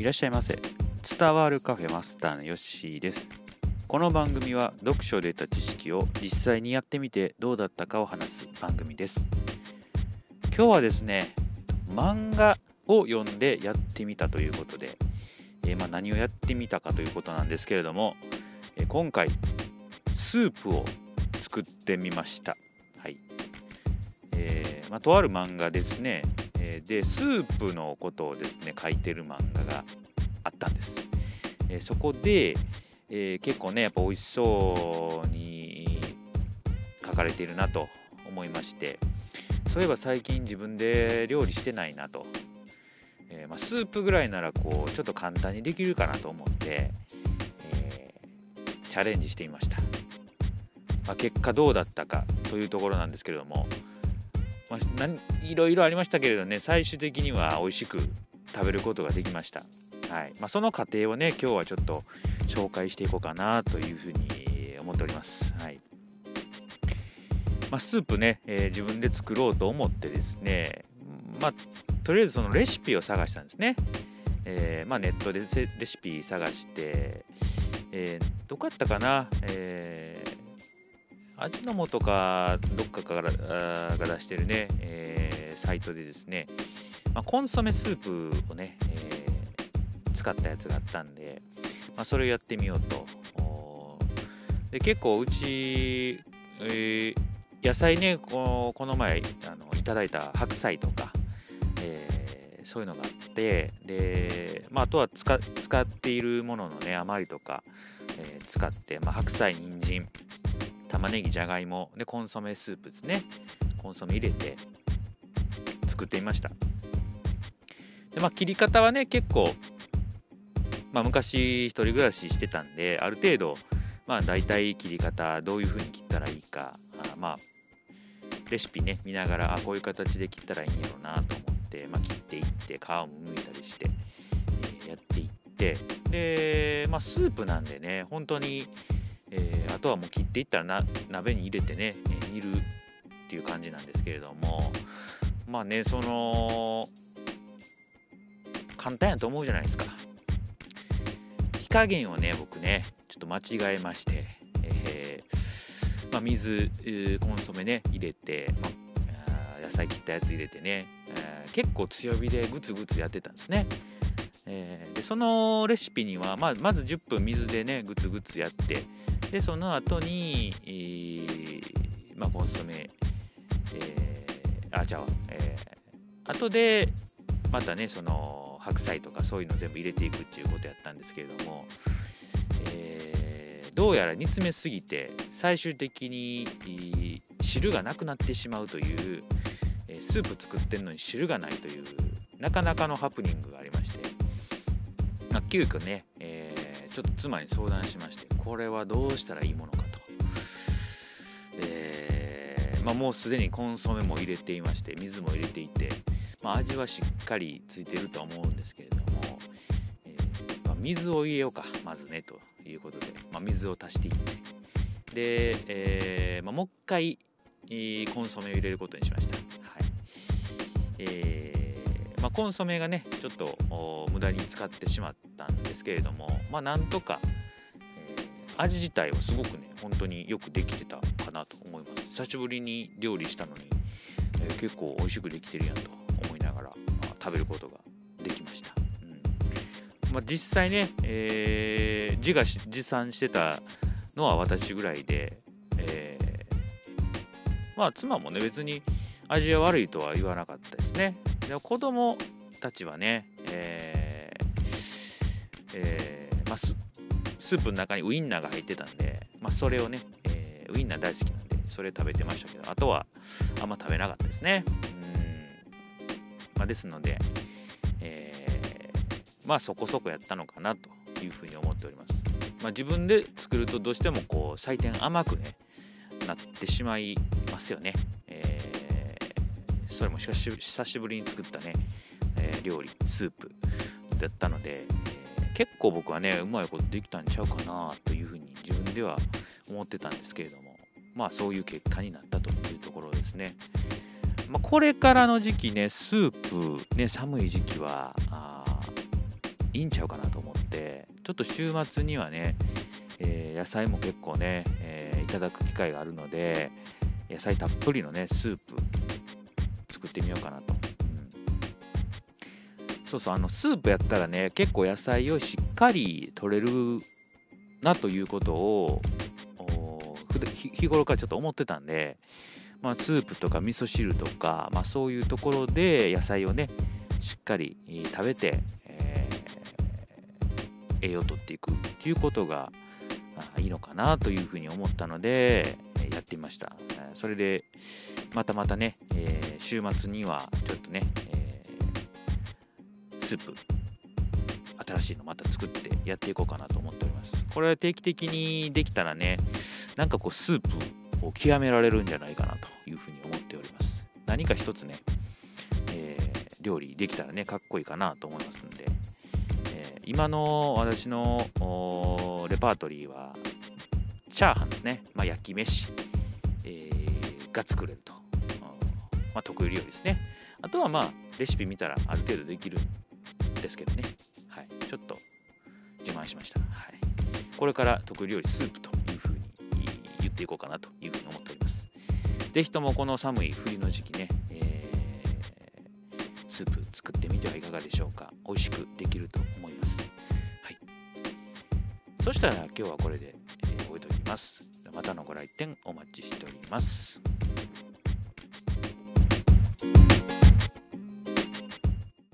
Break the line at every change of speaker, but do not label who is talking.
いらっしゃいませ。伝わるカフェマスターのヨッシーです。この番組は読書で得た知識を実際にやってみてどうだったかを話す番組です。今日はですね漫画を読んでやってみたということで、えー、まあ、何をやってみたかということなんですけれども、えー、今回スープを作ってみました。はい。えー、まあ、とある漫画ですね、えでスープのことをですね書いてる漫画があったんです、えそこで、え結構ねやっぱ美味しそうに書かれているなと思いましてそういえば最近自分で料理してないなと、え、まあ、スープぐらいならこうちょっと簡単にできるかなと思って、え、チャレンジしてみました、まあ、結果どうだったかというところなんですけれども、まあ、いろいろありましたけれどね最終的には美味しく食べることができました、はい。まその過程をね今日はちょっと紹介していこうかなというふうに思っております、はい。まあ、スープね、えー、自分で作ろうと思ってですね、まあ、とりあえずそのレシピを探したんですね。えー、まあ、ネットでレシピ探して、えー、どこやったかな、え、味の素かどっかからが出してるね、えー、サイトでですね、まあ、コンソメスープをね、えー、使ったやつがあったんで、まあ、それをやってみようと。で結構うち、えー、野菜ねこの前あのいただいた白菜とか、えー、そういうのがあってで、まあ、あとは使使っているもののね余りとか、えー、使って、まあ、白菜人参玉ねぎじゃがいもでコンソメスープですね。コンソメ入れて作ってみました。で、まあ、切り方はね結構、まあ、昔一人暮らししてたんである程度まあ大体切り方どういう風に切ったらいいかあまあレシピね見ながらあこういう形で切ったらいいんやろうなと思って、まあ、切っていって皮をむいたりして、えー、やっていってで、まあ、スープなんでね本当に、えー、あとはもう切っていったらな鍋に入れてね、えー、煮るっていう感じなんですけれどもまあねその簡単やと思うじゃないですか火加減をね僕ねちょっと間違えましてえまあ、水コンソメね入れて、まあ、野菜切ったやつ入れてね、えー、結構強火でグツグツやってたんですね。えー、でそのレシピには、まあ、まず10分水でねグツグツやってでその後に、えー、まあ、コンソメ、えー、あじゃあ、えー、後でまたねその白菜とかそういうの全部入れていくっていうことやったんですけれども、えーどうやら煮詰めすぎて最終的に汁がなくなってしまうというえスープ作ってんのに汁がないというなかなかのハプニングがありまして、まあ、急遽ね、えー、ちょっと妻に相談しましてこれはどうしたらいいものかと、えー、まあ、もうすでにコンソメも入れていまして水も入れていて、まあ、味はしっかりついてるとは思うんですけれども、えー、ま水を入れようかまずねということで、ま、水を足していって。で、えま、もう一回コンソメを入れることにしました、はい。えーまあ、コンソメがねちょっと無駄に使ってしまったんですけれどもまあなんとか、味自体はすごくね本当によくできてたかなと思います。久しぶりに料理したのに、えー、結構美味しくできてるやんと思いながら、まあ、食べることができました。まあ、実際ね、えー、自が持参してたのは私ぐらいで、えー、まあ妻もね別に味は悪いとは言わなかったですね。でも子供たちはね、えーえーまあ、スープの中にウインナーが入ってたんで、まあ、それをね、えー、ウインナー大好きなんでそれ食べてましたけどあとはあんま食べなかったですねうん、まあ、ですので、えーまあそこそこやったのかなというふうに思っております。まあ、自分で作るとどうしてもこう採点甘くねなってしまいますよね。えー、それもしかし久しぶりに作ったね、えー、料理スープだったので、えー、結構僕はねうまいことできたんちゃうかなというふうに自分では思ってたんですけれどもまあそういう結果になったというところですね。まあ、これからの時期ねスープね寒い時期はあいいんちゃうかなと思ってちょっと週末にはね、えー、野菜も結構ね、えー、いただく機会があるので野菜たっぷりのねスープ作ってみようかなと、うん、そうそうあのスープやったらね結構野菜をしっかり取れるなということを日頃からちょっと思ってたんで、まあ、スープとか味噌汁とか、まあ、そういうところで野菜をねしっかり食べて、えー、栄養をとっていくということがいいのかなというふうに思ったのでやってみました。それでまたまたね、え、週末にはちょっとね、えー、スープ新しいのまた作ってやっていこうかなと思っております。これは定期的にできたらねなんかこうスープを極められるんじゃないかなというふうに思っております。何か一つね、えー、料理できたらねかっこいいかなと思いますんで、えー、今の私のレパートリーはチャーハンですね、まあ、焼き飯、えー、が作れると、まあ、得意料理ですねあとはまあレシピ見たらある程度できるんですけどね、はい、ちょっと自慢しました、はい、これから得意料理スープというふうに言っていこうかなというふうに思っております。ぜひともこの寒い冬の時期ね、えー、スープ作ってみてはいかがでしょうか。美味しくできると思います。はい。そしたら今日はこれで、え、終えておきます。またのご来店お待ちしております。